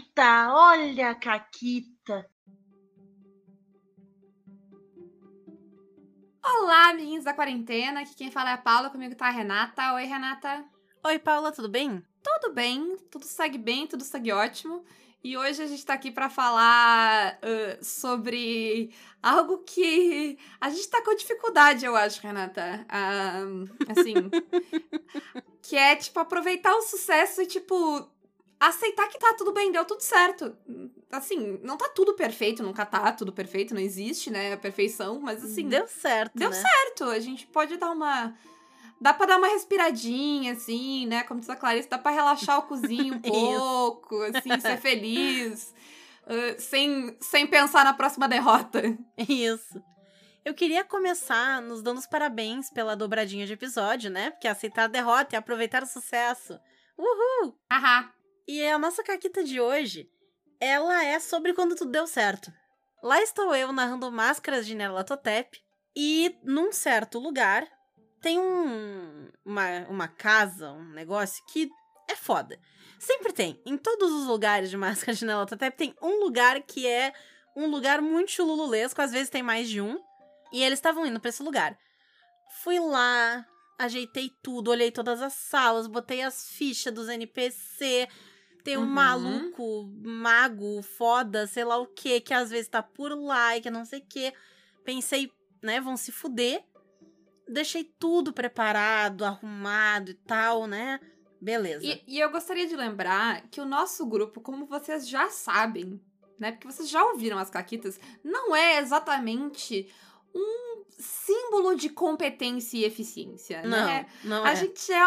Caquita, olha a Caquita. Olá, amiguinhos da quarentena. Aqui quem fala é a Paula, comigo tá a Renata. Oi, Renata. Oi, Paula, tudo bem? Tudo bem, tudo segue bem, tudo segue ótimo. E hoje a gente tá aqui para falar uh, sobre algo que a gente tá com dificuldade, eu acho, Renata. Uh, assim. que é, tipo, aproveitar o sucesso e, tipo, aceitar que tá tudo bem, deu tudo certo. Assim, não tá tudo perfeito, nunca tá tudo perfeito, não existe, né, a perfeição, mas assim. Deu certo. Deu né? certo. A gente pode dar uma dá pra dar uma respiradinha, assim, né? Como diz a Clarice, dá pra relaxar o cozinho um pouco, assim, ser feliz. Uh, sem, sem pensar na próxima derrota. Isso. Eu queria começar nos dando os parabéns pela dobradinha de episódio, né? Porque aceitar a derrota e aproveitar o sucesso. Uhul! Aham. E a nossa caquita de hoje, ela é sobre quando tudo deu certo. Lá estou eu narrando Máscaras de Nerlatotep e num certo lugar tem um, uma, uma casa, um negócio que é foda. Sempre tem. Em todos os lugares de Máscara de Nerlatotep tem um lugar que é um lugar muito chulululesco, às vezes tem mais de um. E eles estavam indo para esse lugar. Fui lá, ajeitei tudo, olhei todas as salas, botei as fichas dos NPC. Tem um Uhum. maluco, mago, foda, sei lá o que, que às vezes tá por lá e que não sei o que. Pensei, né, vão se fuder. Deixei tudo preparado, arrumado e tal, né? Beleza. E, e eu gostaria de lembrar que o nosso grupo, como vocês já sabem, né? Porque vocês já ouviram as caquitas, não é exatamente um símbolo de competência e eficiência, não, né? não A é. gente é.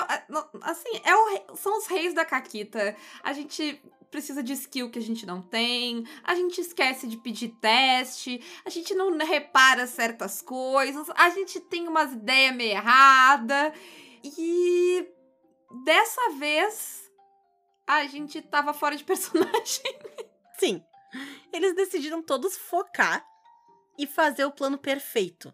Assim, é o são os reis da Caquita. A gente precisa de skill que a gente não tem. A gente esquece de pedir teste. A gente não repara certas coisas. A gente tem umas ideias meio erradas. E dessa vez a gente tava fora de personagem. Sim. Eles decidiram todos focar e fazer o plano perfeito.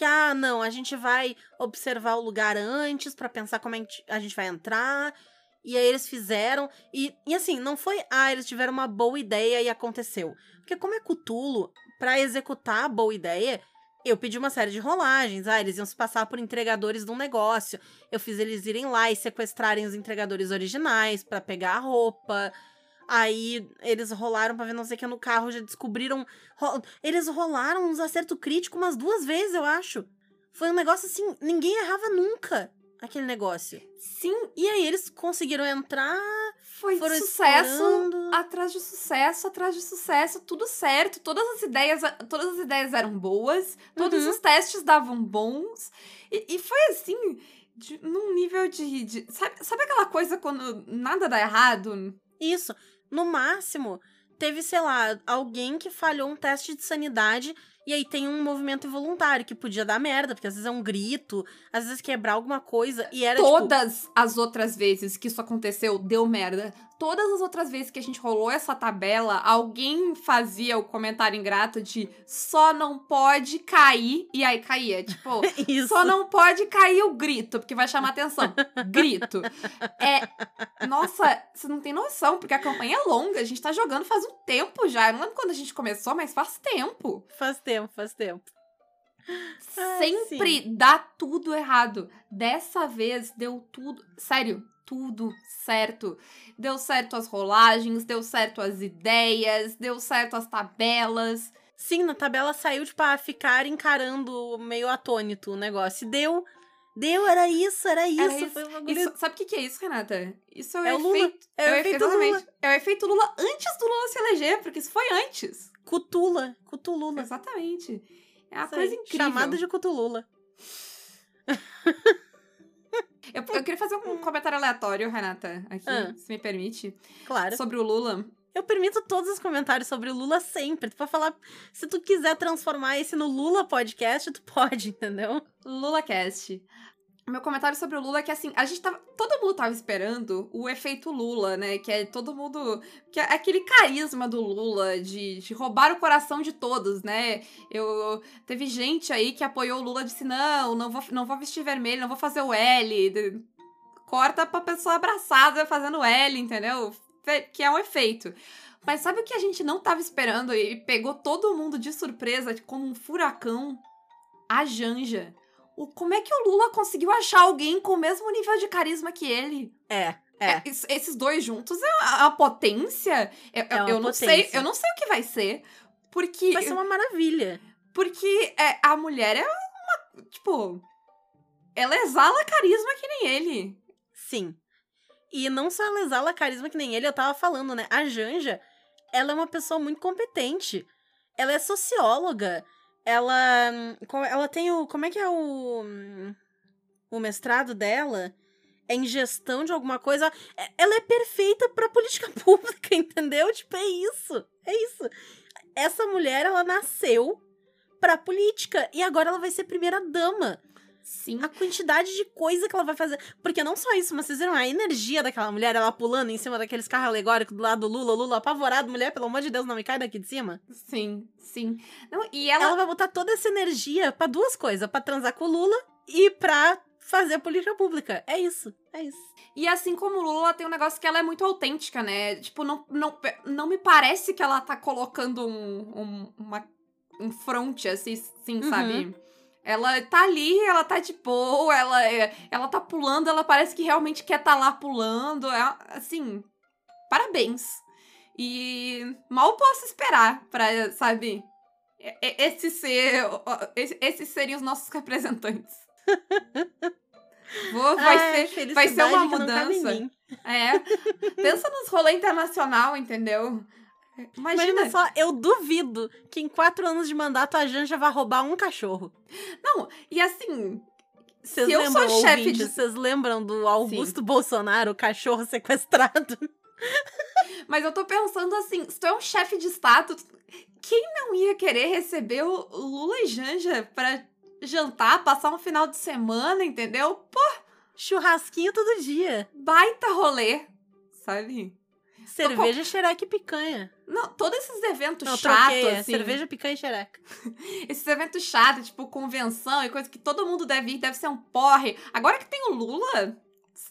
Que, ah, não, a gente vai observar o lugar antes pra pensar como a gente, vai entrar. E aí eles fizeram. E, e assim, não foi, ah, eles tiveram uma boa ideia e aconteceu. Porque como é Cutulo, pra executar a boa ideia, eu pedi uma série de rolagens. Ah, eles iam se passar por entregadores de um negócio. Eu fiz eles irem lá e sequestrarem os entregadores originais pra pegar a roupa. Aí eles rolaram pra ver não sei o que no carro, já descobriram. ro- Eles rolaram uns acertos críticos umas duas vezes, eu acho. Foi um negócio assim, ninguém errava nunca aquele negócio. Sim, E aí eles conseguiram entrar, foi foram sucesso. atrás de sucesso, atrás de sucesso, tudo certo. Todas as ideias, todas as ideias eram boas, todos Uhum. os testes davam bons. E, e foi assim, de- num nível de. de- sabe, sabe aquela coisa quando nada dá errado? Isso. No máximo, teve, sei lá, alguém que falhou um teste de sanidade e aí tem um movimento involuntário que podia dar merda, porque às vezes é um grito, às vezes quebrar alguma coisa e era tipo. Todas as outras vezes que isso aconteceu, deu merda. Todas as outras vezes que a gente rolou essa tabela, alguém fazia o comentário ingrato de só não pode cair, e aí caía. Tipo, Isso. Só não pode cair o grito, porque vai chamar atenção. Grito. É. Nossa, você não tem noção, porque a campanha é longa. A gente tá jogando faz um tempo já. Eu não lembro quando a gente começou, mas faz tempo. Faz tempo, faz tempo. Sempre dá tudo errado. Dessa vez deu tudo. Sério, tudo certo. Deu certo as rolagens, deu certo as ideias, deu certo as tabelas. Sim, na tabela saiu, tipo, a ficar encarando meio atônito o negócio. Deu. Deu, era isso, era isso. Era isso. Foi um bagulho. Isso- sabe o que, que é isso, Renata? Isso é o É o Lula. efeito. É o efe- efeito exatamente. Lula. É o efeito Lula antes do Lula se eleger, porque isso foi antes. Cutula. Cutulula. Exatamente. É uma Isso coisa aí, incrível. Chamada de cutulula. Eu, eu queria fazer um comentário aleatório, Renata, aqui, Ah. se me permite, Claro. sobre o Lula. Eu permito todos os comentários sobre o Lula sempre. Tu pode falar. Se tu quiser transformar esse no Lula Podcast, tu pode, entendeu? LulaCast. Meu comentário sobre o Lula é que, assim, a gente tava. Todo mundo tava esperando o efeito Lula, né? Que é todo mundo. Que é aquele carisma do Lula de, de roubar o coração de todos, né? Eu. Teve gente aí que apoiou o Lula disse: não, não vou, não vou vestir vermelho, não vou fazer o L. Corta pra pessoa abraçada fazendo L, entendeu? que é um efeito. Mas sabe o que a gente não tava esperando e pegou todo mundo de surpresa, como um furacão? A Janja. O, como é que o Lula conseguiu achar alguém com o mesmo nível de carisma que ele? É, é. Es- Esses dois juntos é uma potência. Eu, É uma eu não sei, potência. eu não sei o que vai ser. Porque, Vai ser uma maravilha. porque é, a mulher é uma. Tipo. Ela exala carisma que nem ele. Sim. E não só ela exala carisma que nem ele, eu tava falando, né? A Janja, ela é uma pessoa muito competente. Ela é socióloga. Ela. hum, Ela tem o. Como é que é o. hum, O mestrado dela? É em gestão de alguma coisa. É- Ela é perfeita pra política pública, entendeu? Tipo, é isso. É isso. Essa mulher, ela nasceu pra política. E agora ela vai ser primeira-dama Sim. a quantidade de coisa que ela vai fazer. Porque não só isso, mas vocês viram a energia daquela mulher, ela pulando em cima daqueles carros alegóricos do lado do Lula, Lula apavorado, mulher, pelo amor de Deus, não me cai daqui de cima. Sim, sim. Não, e Ela, ela. vai botar toda essa energia pra duas coisas, pra transar com o Lula e pra fazer política pública. É isso, é isso. E assim como o Lula, tem um negócio que ela é muito autêntica, né? Tipo, não, não, não me parece que ela tá colocando um, um, uma, um front, assim, sim, Uhum. sabe? Ela tá ali, ela tá de boa, ela, é- ela tá pulando, ela parece que realmente quer tá lá pulando. É, assim, parabéns. E mal posso esperar pra, sabe, esse ser, esse- esses serem os nossos representantes. Vou, vai Ai, ser, vai ser uma mudança. É. Pensa nos rolê internacional, entendeu? Imagina. Imagina só, eu duvido que em quatro anos de mandato a Janja vai roubar um cachorro. Não, e assim. Vocês se eu lembram, sou chefe de. Vocês lembram do Augusto Bolsonaro, o cachorro sequestrado? Mas eu tô pensando assim: se tu é um chefe de Estado, quem não ia querer receber o Lula e Janja pra jantar, passar um final de semana, entendeu? Pô, Churrasquinho todo dia. baita rolê, sabe? Cerveja, xereca e picanha. Não, todos esses eventos Não, chatos, troquei, é assim. cerveja, picanha e xereca. Esses eventos chatos, tipo convenção e coisa que todo mundo deve ir, deve ser um porre. Agora que tem o Lula,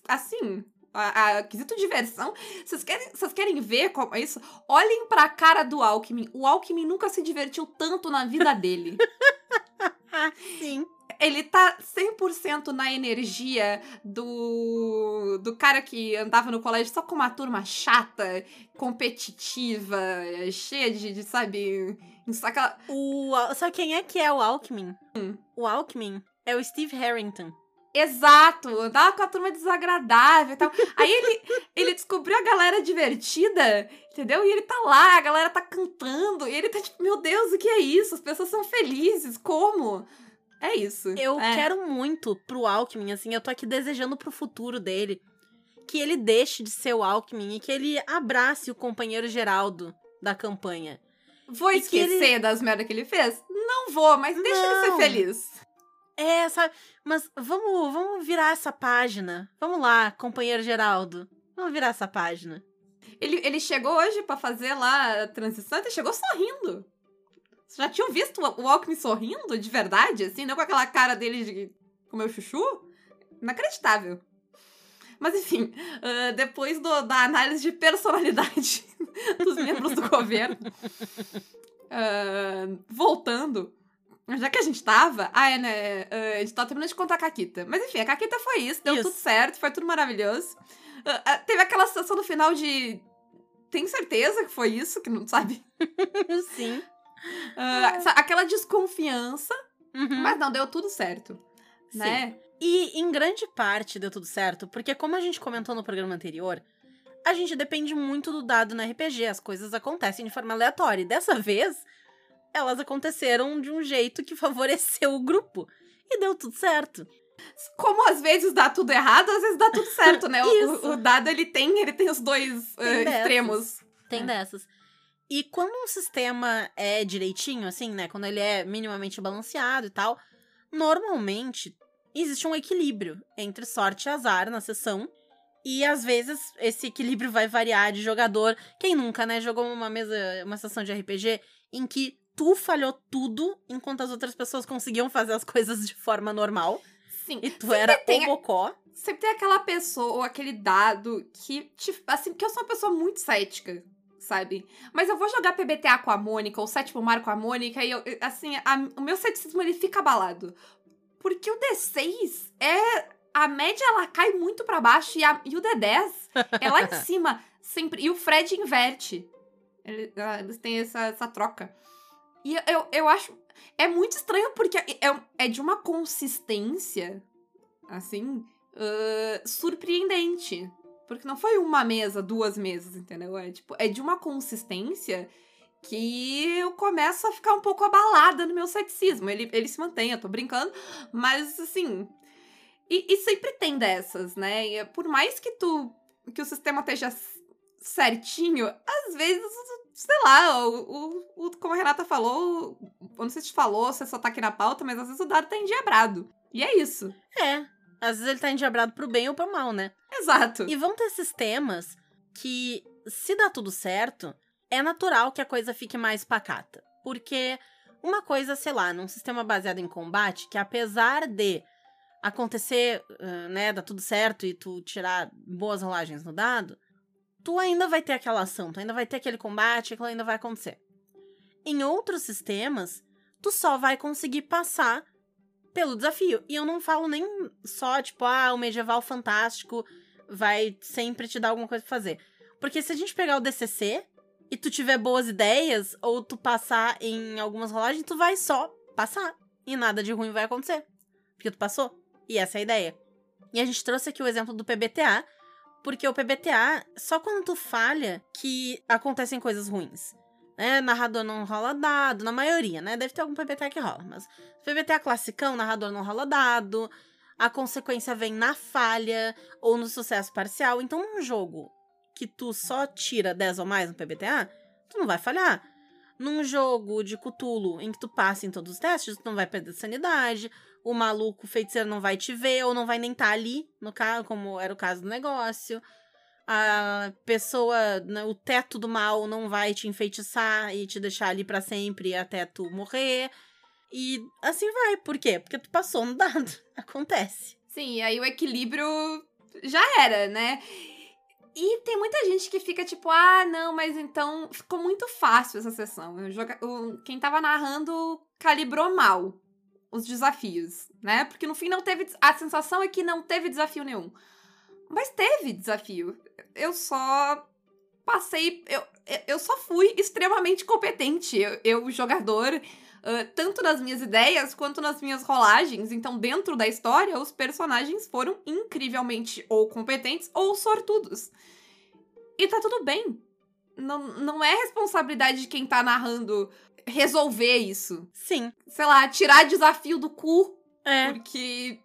assim, a, a quesito diversão, vocês querem, vocês querem ver como é isso? Olhem pra cara do Alckmin. O Alckmin nunca se divertiu tanto na vida dele. Sim. Ele tá 100% na energia do, do cara que andava no colégio só com uma turma chata, competitiva, cheia de, de sabe, aquela, O, sabe quem é que é o Alckmin? Hum. O Alckmin é o Steve Harrington. Exato, andava com a turma desagradável e tal. Aí ele, ele descobriu a galera divertida, entendeu? E ele tá lá, a galera tá cantando, e ele tá tipo, meu Deus, o que é isso? As pessoas são felizes, como? É isso. Eu é. quero muito pro Alckmin, assim, eu tô aqui desejando pro futuro dele que ele deixe de ser o Alckmin e que ele abrace o companheiro Geraldo da campanha. Vou e que ele- esquecer das merdas que ele fez? Não vou, mas deixa ele ser Não. feliz. É, sabe? Mas vamos, vamos virar essa página. Vamos lá, companheiro Geraldo. Vamos virar essa página. Ele, ele chegou hoje pra fazer lá a transição, ele chegou sorrindo. Vocês já tinham visto o o Alckmin sorrindo de verdade, assim? Não com aquela cara dele de comer chuchu? Inacreditável. Mas enfim, ah, depois do- da análise de personalidade dos membros do governo, ah, voltando, já que a gente tava. Ah, é, né? ah, a gente tava terminando de contar a Caquita. Mas enfim, a Caquita foi isso, deu Isso. tudo certo, foi tudo maravilhoso. Ah, teve aquela sensação no final de. Tem certeza que foi isso? Que não sabe? Sim. Sa- aquela desconfiança, Uhum. mas não, deu tudo certo. Sim. Né? E em grande parte deu tudo certo, porque como a gente comentou no programa anterior, a gente depende muito do dado no RPG, as coisas acontecem de forma aleatória. E dessa vez, elas aconteceram de um jeito que favoreceu o grupo. E deu tudo certo. Como às vezes dá tudo errado, às vezes dá tudo certo, né? O- o, dado ele tem, ele tem os dois Tem dessas. extremos. Tem É. dessas. E quando um sistema é direitinho, assim, né? Quando ele é minimamente balanceado e tal, normalmente existe um equilíbrio entre sorte e azar na sessão. E às vezes esse equilíbrio vai variar de jogador. Quem nunca, né? Jogou uma mesa, uma sessão de RPG em que tu falhou tudo enquanto as outras pessoas conseguiam fazer as coisas de forma normal. Sim. E tu era tem- o bocó. Sempre tem aquela pessoa ou aquele dado que, te- assim, porque eu sou uma pessoa muito cética, sabe? Mas eu vou jogar PBTA com a Mônica, ou Sétimo Mar com a Mônica, e eu, assim, a- o meu ceticismo ele fica abalado. Porque o D6 é. A média ela cai muito pra baixo e, a- e o D10 é lá em cima, sempre. E o Fred inverte. Ah, Eles têm essa, essa troca. E eu- eu, acho. É muito estranho porque é, é- é de uma consistência, assim, ah, surpreendente. Porque não foi uma mesa, duas mesas, entendeu? É, tipo, é de uma consistência que eu começo a ficar um pouco abalada no meu ceticismo. Ele, ele se mantém, eu tô brincando, mas assim. E, e sempre tem dessas, né? E, por mais que tu. que o sistema esteja certinho, às vezes, sei lá, o, o, o- como a Renata falou, eu não sei se te falou, se só tá aqui na pauta, mas às vezes o dado tá endiabrado. E é isso. É. Às vezes ele tá endiabrado pro bem ou pro mal, né? Exato. E vão ter sistemas que, se dá tudo certo, é natural que a coisa fique mais pacata. Porque uma coisa, sei lá, num sistema baseado em combate, que apesar de acontecer, né, dar tudo certo e tu tirar boas rolagens no dado, tu ainda vai ter aquela ação, tu ainda vai ter aquele combate, aquilo ainda vai acontecer. Em outros sistemas, tu só vai conseguir passar pelo desafio. E eu não falo nem só, tipo, ah, o medieval fantástico vai sempre te dar alguma coisa pra fazer. Porque se a gente pegar o DCC e tu tiver boas ideias, ou tu passar em algumas rolagens, tu vai só passar. E nada de ruim vai acontecer. Porque tu passou. E essa é a ideia. E a gente trouxe aqui o exemplo do PBTA, porque o PBTA, só quando tu falha que acontecem coisas ruins. Né? Narrador não rola dado, na maioria, né? Deve ter algum PBTA que rola, mas PBTA classicão, narrador não rola dado, a consequência vem na falha ou no sucesso parcial. Então, num jogo que tu só tira 10 ou mais no PBTA, tu não vai falhar. Num jogo de Cthulhu em que tu passa em todos os testes, tu não vai perder sanidade, o maluco feiticeiro não vai te ver ou não vai nem estar ali, no caso, como era o caso do negócio. A pessoa, né, o teto do mal não vai te enfeitiçar e te deixar ali pra sempre até tu morrer. E assim vai. Por quê? Porque tu passou no dado. Acontece. Sim, aí o equilíbrio já era, né? E tem muita gente que fica tipo, ah, não, mas então ficou muito fácil essa sessão. O... Quem tava narrando calibrou mal os desafios, né? Porque no fim não teve. A sensação é que não teve desafio nenhum. Mas teve desafio. Eu só passei. Eu, eu só fui extremamente competente. Eu, eu jogador, uh, tanto nas minhas ideias quanto nas minhas rolagens. Então, dentro da história, os personagens foram incrivelmente ou competentes ou sortudos. E tá tudo bem. Não, não é responsabilidade de quem tá narrando resolver isso. Sim. Sei lá, tirar desafio do cu. É. Porque.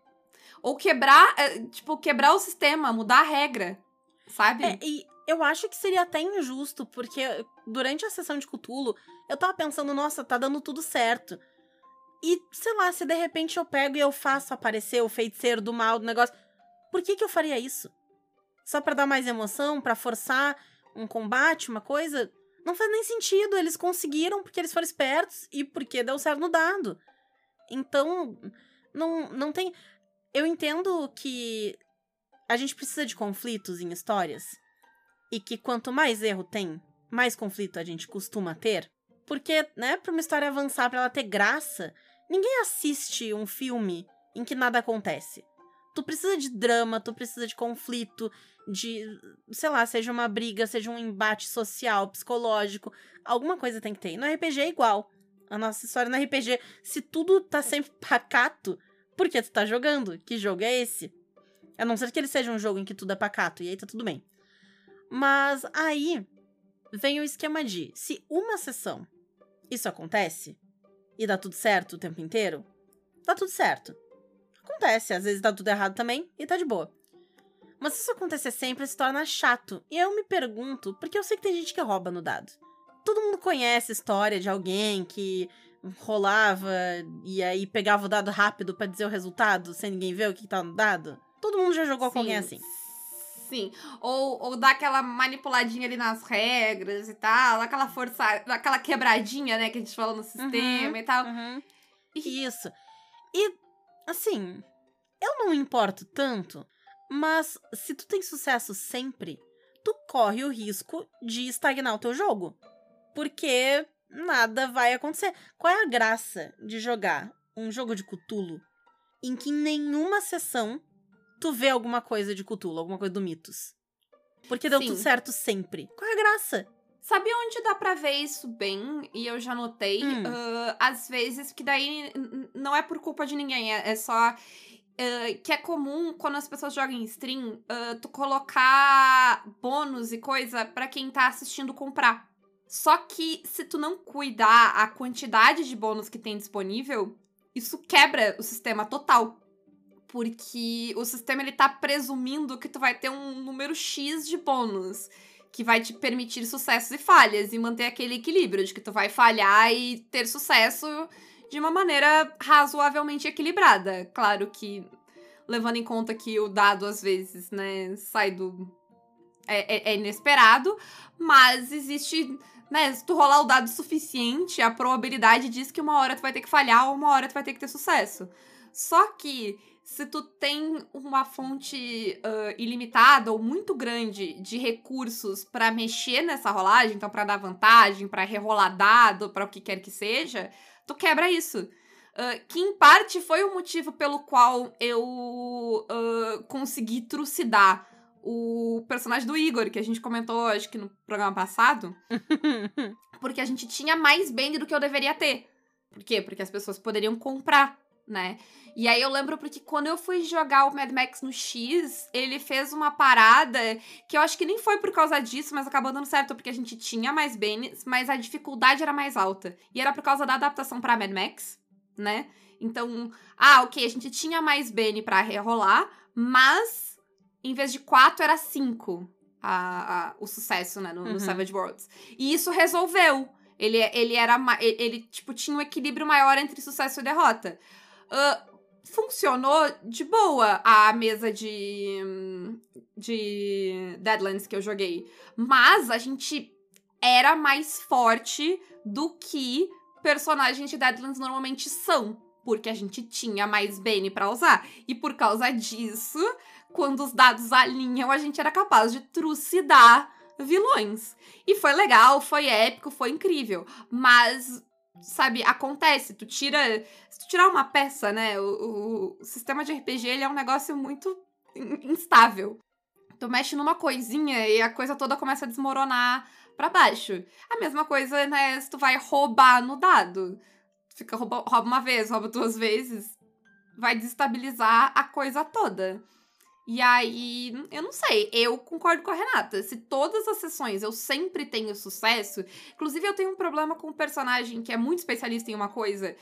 Ou quebrar, é, tipo, quebrar o sistema, mudar a regra. Sabe? É, e eu acho que seria até injusto, porque durante a sessão de Cthulhu, eu tava pensando, nossa, tá dando tudo certo. E, sei lá, se de repente eu pego e eu faço aparecer o feiticeiro do mal do negócio, por que que eu faria isso? Só pra dar mais emoção, pra forçar um combate, uma coisa? Não faz nem sentido. Eles conseguiram porque eles foram espertos e porque deu certo no dado. Então, não, não tem. Eu entendo que a gente precisa de conflitos em histórias e que quanto mais erro tem, mais conflito a gente costuma ter. Porque, né, pra uma história avançar, pra ela ter graça, ninguém assiste um filme em que nada acontece. Tu precisa de drama, tu precisa de conflito, de, sei lá, seja uma briga, seja um embate social, psicológico, alguma coisa tem que ter. E no RPG é igual. A nossa história no RPG, se tudo tá sempre pacato, por que tu tá jogando? Que jogo é esse? A não ser que ele seja um jogo em que tudo é pacato, e aí tá tudo bem. Mas aí vem o esquema de: se uma sessão isso acontece e dá tudo certo o tempo inteiro, dá tudo certo. Acontece, às vezes dá tudo errado também e tá de boa. Mas se isso acontecer sempre, se torna chato. E eu me pergunto, porque eu sei que tem gente que rouba no dado. Todo mundo conhece a história de alguém que rolava e aí pegava o dado rápido para dizer o resultado sem ninguém ver o que tá no dado. Mundo já jogou com alguém assim. Sim. Ou, ou dá aquela manipuladinha ali nas regras e tal, aquela força, aquela quebradinha, né, que a gente falou no sistema Uhum, e tal. Uhum. Isso. E, assim, eu não importo tanto, mas se tu tem sucesso sempre, tu corre o risco de estagnar o teu jogo. Porque nada vai acontecer. Qual é a graça de jogar um jogo de Cthulhu em que em nenhuma sessão tu vê alguma coisa de Cthulhu, alguma coisa do mitos? Porque deu Sim. tudo certo sempre. Qual é a graça? Sabe onde dá pra ver isso bem? E eu já notei. Hum. ah, às vezes, que daí não é por culpa de ninguém, é, é só. ah, que é comum quando as pessoas jogam em stream, ah, tu colocar bônus e coisa pra quem tá assistindo comprar. Só que se tu não cuidar a quantidade de bônus que tem disponível, isso quebra o sistema total. Porque o sistema ele tá presumindo que tu vai ter um número X de bônus que vai te permitir sucessos e falhas e manter aquele equilíbrio de que tu vai falhar e ter sucesso de uma maneira razoavelmente equilibrada. Claro que levando em conta que o dado às vezes, né, sai do é, é- é inesperado, mas existe, né, se tu rolar o dado suficiente, a probabilidade diz que uma hora tu vai ter que falhar ou uma hora tu vai ter que ter sucesso. Só que se tu tem uma fonte ah, ilimitada ou muito grande de recursos pra mexer nessa rolagem, então pra dar vantagem, pra rerolar dado, pra o que quer que seja, tu quebra isso. Ah, que em parte foi o motivo pelo qual eu ah, consegui trucidar o personagem do Igor, que a gente comentou, acho que no programa passado, porque a gente tinha mais bang do que eu deveria ter. Por quê? Porque as pessoas poderiam comprar, né? E aí eu lembro porque quando eu fui jogar o Mad Max no X, ele fez uma parada que eu acho que nem foi por causa disso, mas acabou dando certo porque a gente tinha mais bens, mas a dificuldade era mais alta. E era por causa da adaptação pra Mad Max, né? Então, ah, ok, a gente tinha mais Bane pra rerolar, mas em vez de 4 era 5 a, a- o sucesso, né, no, no Uhum. Savage Worlds. E isso resolveu. Ele, ele era. ele, tipo, tinha um equilíbrio maior entre sucesso e derrota. Funcionou de boa a mesa de. de Deadlands que eu joguei. Mas a gente era mais forte do que personagens de Deadlands normalmente são. Porque a gente tinha mais Bane pra usar. E por causa disso, quando os dados alinham, a gente era capaz de trucidar vilões. E foi legal, foi épico, foi incrível. Mas, sabe, acontece. Tu tira. Se tu tirar uma peça, né? O, o sistema de RPG ele é um negócio muito in- instável. Tu mexe numa coisinha e a coisa toda começa a desmoronar pra baixo. A mesma coisa, né? Se tu vai roubar no dado. Fica rouba, rouba uma vez, rouba duas vezes. Vai desestabilizar a coisa toda. E aí, eu não sei, eu concordo com a Renata. Se todas as sessões eu sempre tenho sucesso, inclusive eu tenho um problema com um personagem que é muito especialista em uma coisa,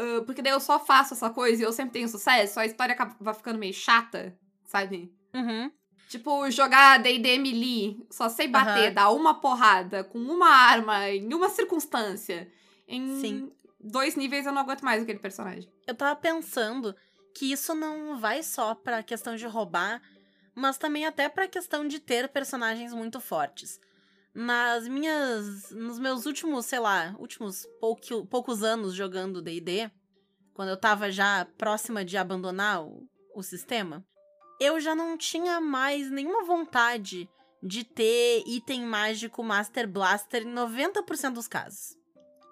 ah, porque daí eu só faço essa coisa e eu sempre tenho sucesso, a história acaba ficando meio chata, sabe? Uhum. Tipo, jogar D&D melee, só sei bater, Aham. dar uma porrada com uma arma em uma circunstância. Em Sim. dois níveis eu não aguento mais aquele personagem. Eu tava pensando que isso não vai só pra questão de roubar, mas também até pra questão de ter personagens muito fortes. Nas minhas. Nos meus últimos, sei lá, últimos poucos anos jogando DD, quando eu tava já próxima de abandonar o, o sistema, eu já não tinha mais nenhuma vontade de ter item mágico Master Blaster em 90% dos casos.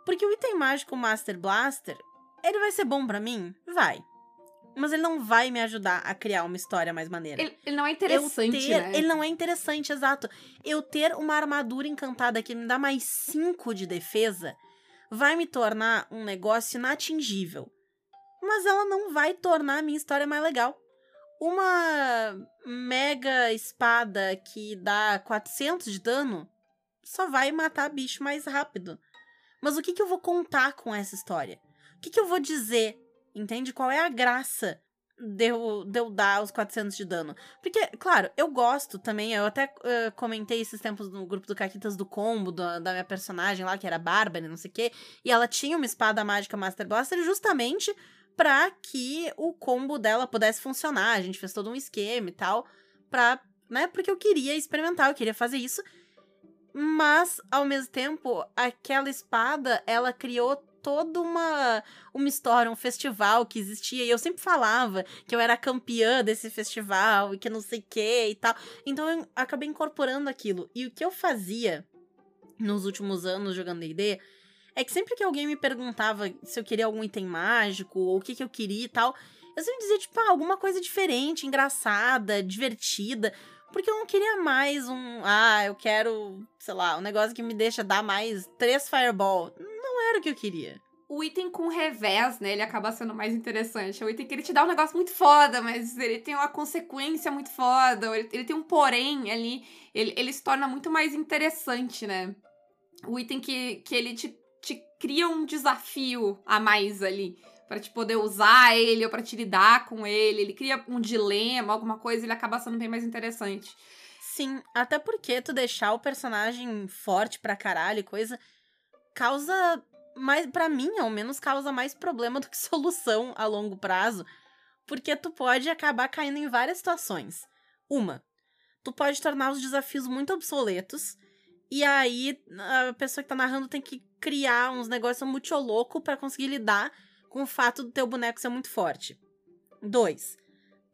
Porque o item mágico Master Blaster, ele vai ser bom pra mim? Vai. Mas ele não vai me ajudar a criar uma história mais maneira. Ele, ele não é interessante, ter, né? Ele não é interessante, exato. Eu ter uma armadura encantada que me dá mais 5 de defesa vai me tornar um negócio inatingível. Mas ela não vai tornar a minha história mais legal. Uma mega espada que dá 400 de dano só vai matar bicho mais rápido. Mas o que, que eu vou contar com essa história? O que, que eu vou dizer? Entende? Qual é a graça de eu, dar os 400 de dano? Porque, claro, eu gosto também. Eu até eh, comentei esses tempos no grupo do Caquitas do combo da, da minha personagem lá, que era Bárbara, e não sei o quê. E ela tinha uma espada mágica Master Blaster justamente pra que o combo dela pudesse funcionar. A gente fez todo um esquema e tal. Pra, né? Porque eu queria experimentar, eu queria fazer isso. Mas, ao mesmo tempo, aquela espada, ela criou toda uma, uma história, um festival que existia. E eu sempre falava que eu era campeã desse festival e que não sei o que e tal. Então eu acabei incorporando aquilo. E o que eu fazia nos últimos anos jogando D&D é que sempre que alguém me perguntava se eu queria algum item mágico ou o que, que eu queria e tal, eu sempre dizia, tipo, ah, alguma coisa diferente, engraçada, divertida. Porque eu não queria mais um. Ah, eu quero, sei lá, um negócio que me deixa dar mais três fireball. Não era o que eu queria. O item com revés, né? Ele acaba sendo mais interessante. É o item que ele te dá um negócio muito foda, mas ele tem uma consequência muito foda. Ele, ele tem um porém ali. Ele, ele se torna muito mais interessante, né? O item que, que ele te, te cria um desafio a mais ali para te poder usar ele ou para te lidar com ele. Ele cria um dilema, alguma coisa, ele acaba sendo bem mais interessante. Sim, até porque tu deixar o personagem forte pra caralho e coisa causa mais para mim, ao menos causa mais problema do que solução a longo prazo, porque tu pode acabar caindo em várias situações. Uma, tu pode tornar os desafios muito obsoletos. E aí, a pessoa que tá narrando tem que criar uns negócios muito louco para conseguir lidar com o fato do teu boneco ser muito forte. Dois,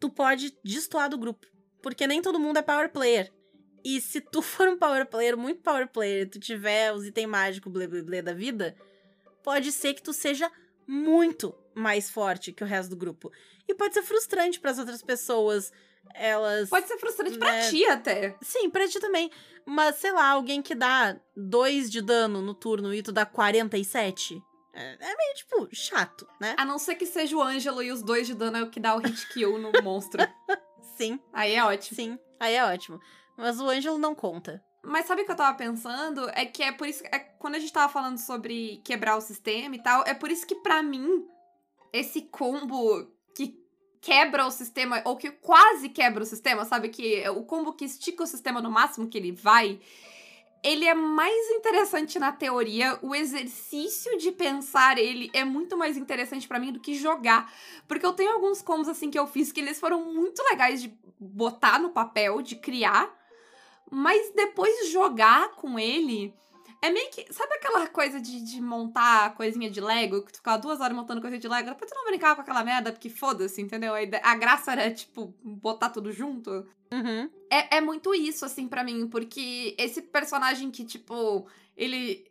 tu pode destoar do grupo, porque nem todo mundo é power player. E se tu for um power player, muito power player, e tu tiver os itens mágicos blé blé blé da vida, pode ser que tu seja muito mais forte que o resto do grupo. E pode ser frustrante para as outras pessoas. Elas. Pode ser frustrante né? pra ti até. Sim, pra ti também. Mas, sei lá, alguém que dá 2 de dano no turno e tu dá 47. É, é meio, tipo, chato, né? A não ser que seja o Ângelo e os dois de dano é o que dá o hit kill no monstro. Sim, Aí é ótimo. sim. Aí é ótimo. Mas o Ângelo não conta. Mas sabe o que eu tava pensando? É que é por isso. É, quando a gente tava falando sobre quebrar o sistema e tal, é por isso que pra mim, esse combo que quebra o sistema, ou que quase quebra o sistema, sabe? Que é o combo que estica o sistema no máximo que ele vai. Ele é mais interessante na teoria, o exercício de pensar ele é muito mais interessante pra mim do que jogar. Porque eu tenho alguns combos assim que eu fiz que eles foram muito legais de botar no papel, de criar, mas depois jogar com ele é meio que. Sabe aquela coisa de, de montar coisinha de Lego? Que tu ficava duas horas montando coisa de Lego, depois tu não brincava com aquela merda, porque foda-se, entendeu? A, graça era, tipo, botar tudo junto. Uhum. É, é muito isso, assim, pra mim, porque esse personagem que, tipo, ele.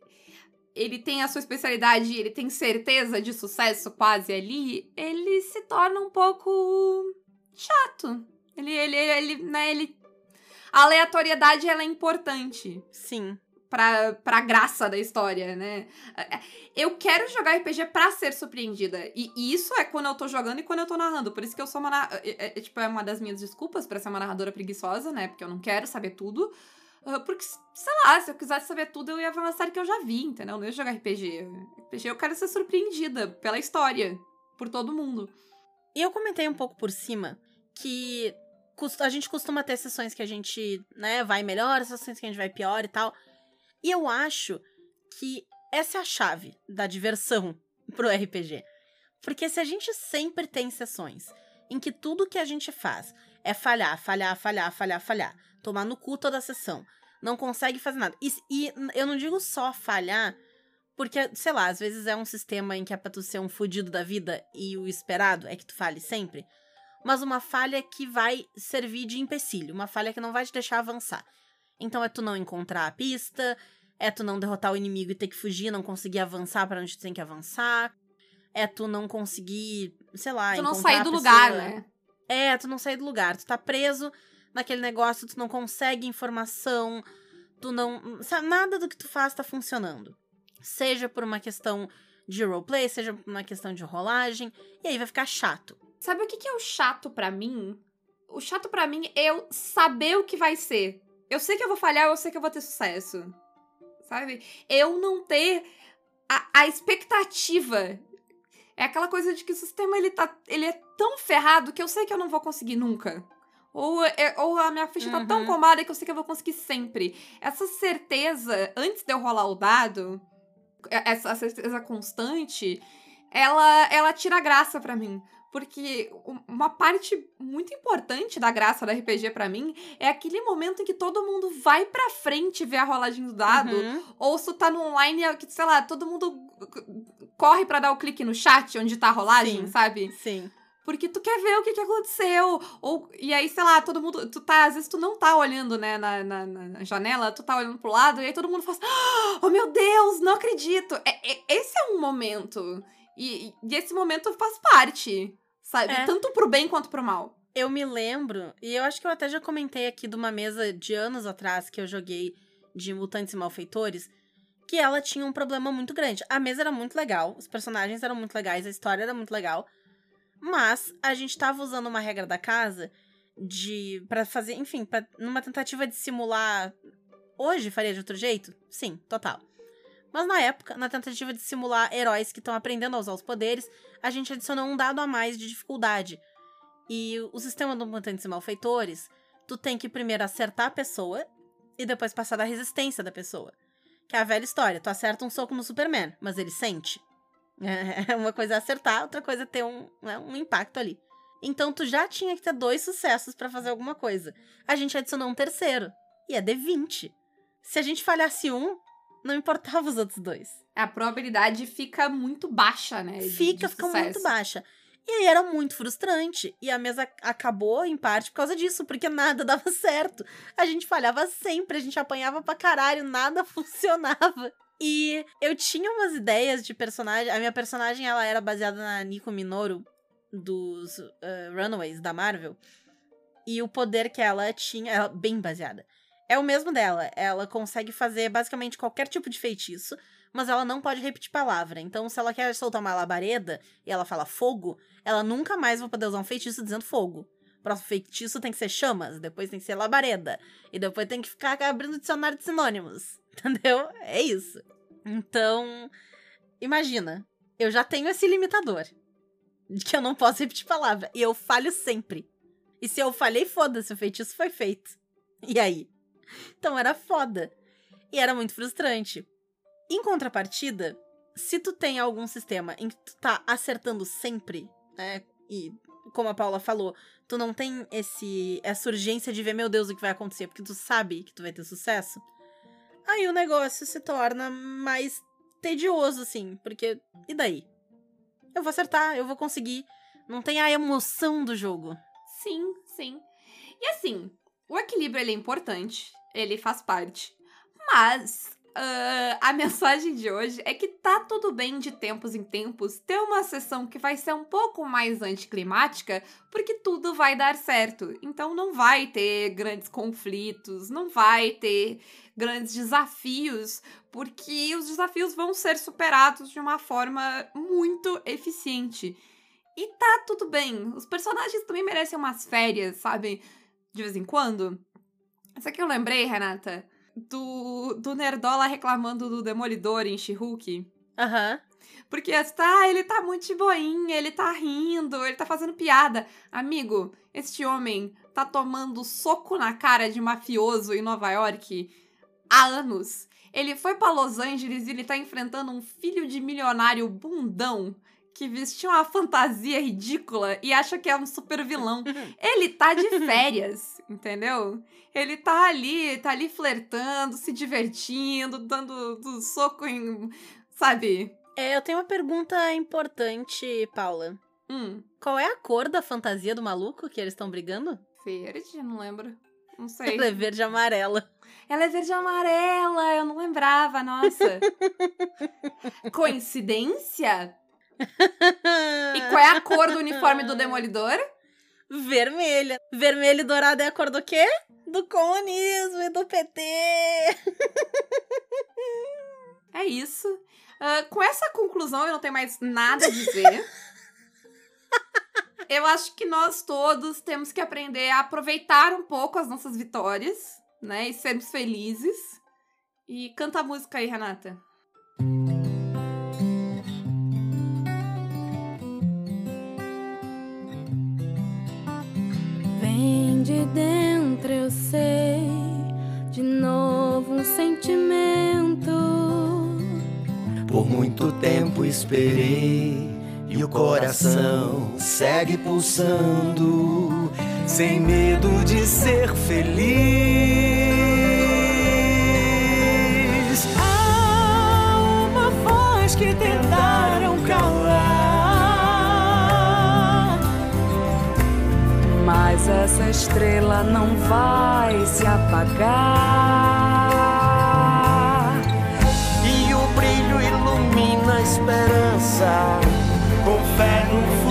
Ele tem a sua especialidade, ele tem certeza de sucesso quase ali, ele se torna um pouco chato. Ele, ele, ele, né, ele. A aleatoriedade, ela é importante Sim. pra, pra graça da história, né? Eu quero jogar RPG pra ser surpreendida. E isso é quando eu tô jogando e quando eu tô narrando. Por isso que eu sou uma. na- É, é, tipo, é uma das minhas desculpas pra ser uma narradora preguiçosa, né? Porque eu não quero saber tudo. Ah, Porque, sei lá, se eu quisesse saber tudo, eu ia ver uma série que eu já vi, entendeu? Eu não ia jogar RPG. RPG eu quero ser surpreendida pela história. Por todo mundo. E eu comentei um pouco por cima que a gente costuma ter sessões que a gente, né, vai melhor, sessões que a gente vai pior e tal. E eu acho que essa é a chave da diversão pro RPG. Porque se a gente sempre tem sessões em que tudo que a gente faz é falhar, falhar, falhar, falhar, falhar, tomar no cu toda a sessão, não consegue fazer nada. E, e eu não digo só falhar, porque, sei lá, às vezes é um sistema em que é pra tu ser um fudido da vida e o esperado é que tu fale sempre. Mas uma falha que vai servir de empecilho, uma falha que não vai te deixar avançar. Então é tu não encontrar a pista, é tu não derrotar o inimigo e ter que fugir, não conseguir avançar pra onde tu tem que avançar. É tu não conseguir, sei lá, tu não sair do lugar, né? É, tu não sair do lugar. Tu tá preso naquele negócio, tu não consegue informação, tu não. Sabe, nada do que tu faz tá funcionando. Seja por uma questão de roleplay, seja por uma questão de rolagem, e aí vai ficar chato. Sabe o que, que é o chato pra mim? O chato pra mim é eu saber o que vai ser. Eu sei que eu vou falhar, eu sei que eu vou ter sucesso. Sabe? Eu não ter a, a expectativa. É aquela coisa de que o sistema ele tá, ele é tão ferrado que eu sei que eu não vou conseguir nunca. Ou, é- ou a minha ficha tá tão Uhum. comada que eu sei que eu vou conseguir sempre. Essa certeza, antes de eu rolar o dado, essa, essa certeza constante, ela, ela tira graça pra mim. Porque uma parte muito importante da graça do RPG pra mim é aquele momento em que todo mundo vai pra frente ver a rolagem do dado. Uhum. Ou se tu tá no online, é que, sei lá, todo mundo corre pra dar o clique no chat onde tá a rolagem, Sim. sabe? Sim. Porque tu quer ver o que, que aconteceu. Ou, e aí, sei lá, todo mundo. Tu tá, às vezes tu não tá olhando, né, na, na, na janela, tu tá olhando pro lado, e aí todo mundo fala assim, oh meu Deus, não acredito. É, é- esse é um momento. E- e esse momento faz parte, sabe? É. Tanto pro bem quanto pro mal. Eu me lembro, e eu acho que eu até já comentei aqui de uma mesa de anos atrás que eu joguei de Mutantes e Malfeitores, que ela tinha um problema muito grande. A mesa era muito legal, os personagens eram muito legais, a história era muito legal, mas a gente tava usando uma regra da casa de para fazer, enfim, pra, numa tentativa de simular hoje faria de outro jeito? Sim, total. Mas na época, na tentativa de simular heróis que estão aprendendo a usar os poderes, a gente adicionou um dado a mais de dificuldade. E o sistema do Mutantes e Malfeitores, tu tem que primeiro acertar a pessoa e depois passar da resistência da pessoa. Que é a velha história, tu acerta um soco no Superman, mas ele sente. É, uma coisa é acertar, outra coisa é ter um, né, um impacto ali. Então tu já tinha que ter dois sucessos pra fazer alguma coisa. A gente adicionou um terceiro, e é D20. Se a gente falhasse um, não importava os outros dois. A probabilidade fica muito baixa, né? de- Fica, de fica muito baixa. E aí era muito frustrante. E a mesa acabou, em parte, por causa disso, porque nada dava certo. A gente falhava sempre, a gente apanhava pra caralho, nada funcionava. E eu tinha umas ideias de personagem. A minha personagem, ela era baseada na Nico Minoru, dos eh, Runaways da Marvel. E o poder que ela tinha, ela bem baseada. É o mesmo dela. Ela consegue fazer basicamente qualquer tipo de feitiço, mas ela não pode repetir palavra. Então, se ela quer soltar uma labareda e ela fala fogo, ela nunca mais vai poder usar um feitiço dizendo fogo. O próximo feitiço tem que ser chamas, depois tem que ser labareda. E depois tem que ficar abrindo dicionário de sinônimos. Entendeu? É isso. Então, imagina. Eu já tenho esse limitador. De que eu não posso repetir palavra. E eu falho sempre. E se eu falhei, foda-se, o feitiço foi feito. E aí? Então era foda. E era muito frustrante. Em contrapartida, se tu tem algum sistema em que tu tá acertando sempre, né? E como a Paula falou, tu não tem esse essa urgência de ver, meu Deus, o que vai acontecer, porque tu sabe que tu vai ter sucesso. Aí o negócio se torna mais tedioso, assim, porque. E daí? Eu vou acertar, eu vou conseguir. Não tem a emoção do jogo. Sim, sim. E assim, o equilíbrio é importante, ele faz parte. Mas ah, a mensagem de hoje é que tá tudo bem de tempos em tempos ter uma sessão que vai ser um pouco mais anticlimática, porque tudo vai dar certo. Então não vai ter grandes conflitos, não vai ter grandes desafios, porque os desafios vão ser superados de uma forma muito eficiente. E tá tudo bem. Os personagens também merecem umas férias, sabe? De vez em quando. Isso aqui eu lembrei, Renata, do, do Nerdola reclamando do Demolidor em She-Hulk. Aham. Porque tá, ele tá muito de boinha, ele tá rindo, ele tá fazendo piada. Amigo, este homem tá tomando soco na cara de mafioso em Nova York há anos. Ele foi pra Los Angeles e ele tá enfrentando um filho de milionário bundão que vestiu uma fantasia ridícula e acha que é um super vilão. Ele tá de férias, entendeu? Ele tá ali, tá ali flertando, se divertindo, dando do soco em. Sabe? É, eu tenho uma pergunta importante, Paula. Hum. Qual é a cor da fantasia do maluco que eles estão brigando? Verde, não lembro. Não sei. Ela é verde e amarela. Ela é verde e amarela, eu não lembrava, nossa. Coincidência? E qual é a cor do uniforme do Demolidor? Vermelha. Vermelho e dourado é a cor do quê? Do comunismo e do PT. É isso. Ah, com essa conclusão, eu não tenho mais nada a dizer. eu acho que nós todos temos que aprender a aproveitar um pouco as nossas vitórias, né? E sermos felizes. E canta a música aí, Renata. Dentro, eu sei, de novo um sentimento. Por muito tempo esperei e o coração segue pulsando, sem medo de ser feliz. Há uma voz que tentaram essa estrela não vai se apagar. E o brilho ilumina a esperança. Com fé no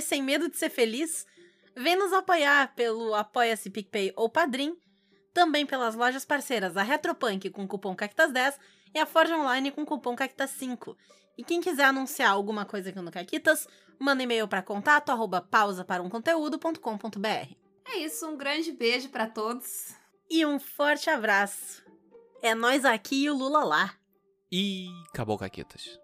viver sem medo de ser feliz, vem nos apoiar pelo Apoia-se PicPay ou Padrim, também pelas lojas parceiras, a Retropunk com cupom Cactas10 e a Forge Online com cupom Cactas5. E quem quiser anunciar alguma coisa aqui no Caquitas, manda e-mail para contato arroba pausa para um conteúdo.com.br. É isso, um grande beijo pra todos. E um forte abraço. É nós aqui e o Lula lá. E acabou, Caquetas.